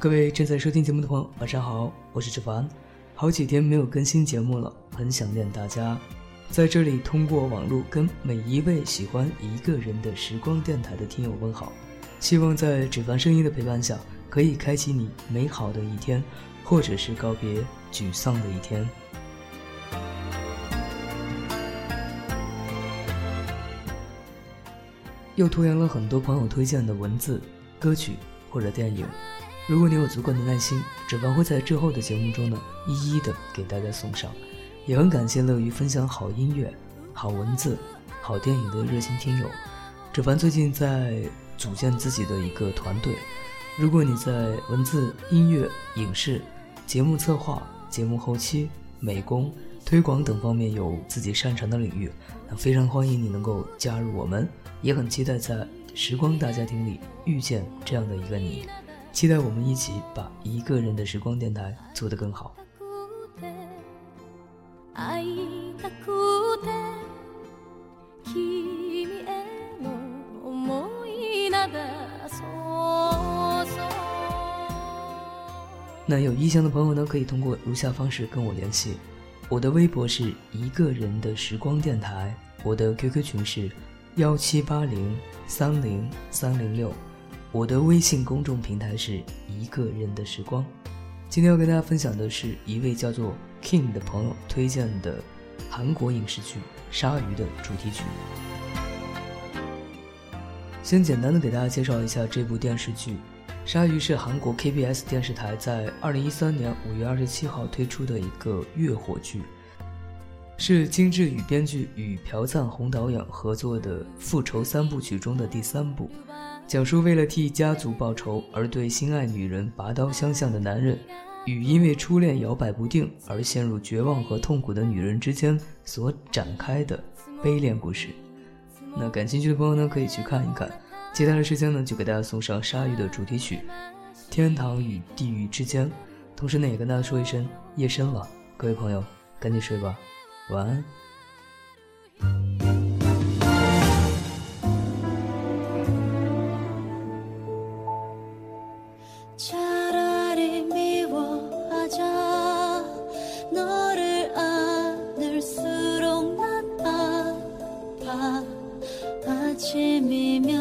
各位正在收听节目的朋友，晚上好，我是志凡。好几天没有更新节目了，很想念大家。在这里，通过网络跟每一位喜欢一个人的时光电台的听友问好。希望在志凡声音的陪伴下，可以开启你美好的一天，或者是告别沮丧的一天。又拖延了很多朋友推荐的文字、歌曲或者电影。如果你有足够的耐心，指凡会在之后的节目中呢，一一的给大家送上。也很感谢乐于分享好音乐、好文字、好电影的热心听友。指凡最近在组建自己的一个团队，如果你在文字、音乐、影视、节目策划、节目后期、美工、推广等方面有自己擅长的领域，那非常欢迎你能够加入我们，也很期待在时光大家庭里遇见这样的一个你。期待我们一起把一个人的时光电台做得更好。那有意向的朋友呢，可以通过如下方式跟我联系：我的微博是一个人的时光电台，我的 QQ 群是幺七八零三零三零六。我的微信公众平台是一个人的时光。今天要跟大家分享的是一位叫做 King 的朋友推荐的韩国影视剧《鲨鱼》的主题曲。先简单的给大家介绍一下这部电视剧，《鲨鱼》是韩国 KBS 电视台在二零一三年五月二十七号推出的一个月火剧，是金智宇编剧与朴赞洪导演合作的复仇三部曲中的第三部。讲述为了替家族报仇而对心爱女人拔刀相向的男人，与因为初恋摇摆不定而陷入绝望和痛苦的女人之间所展开的悲恋故事。那感兴趣的朋友呢，可以去看一看。接下来的时间呢，就给大家送上鲨鱼的主题曲《天堂与地狱之间》。同时呢，也跟大家说一声夜深了，各位朋友，赶紧睡吧，晚安。把亲密描。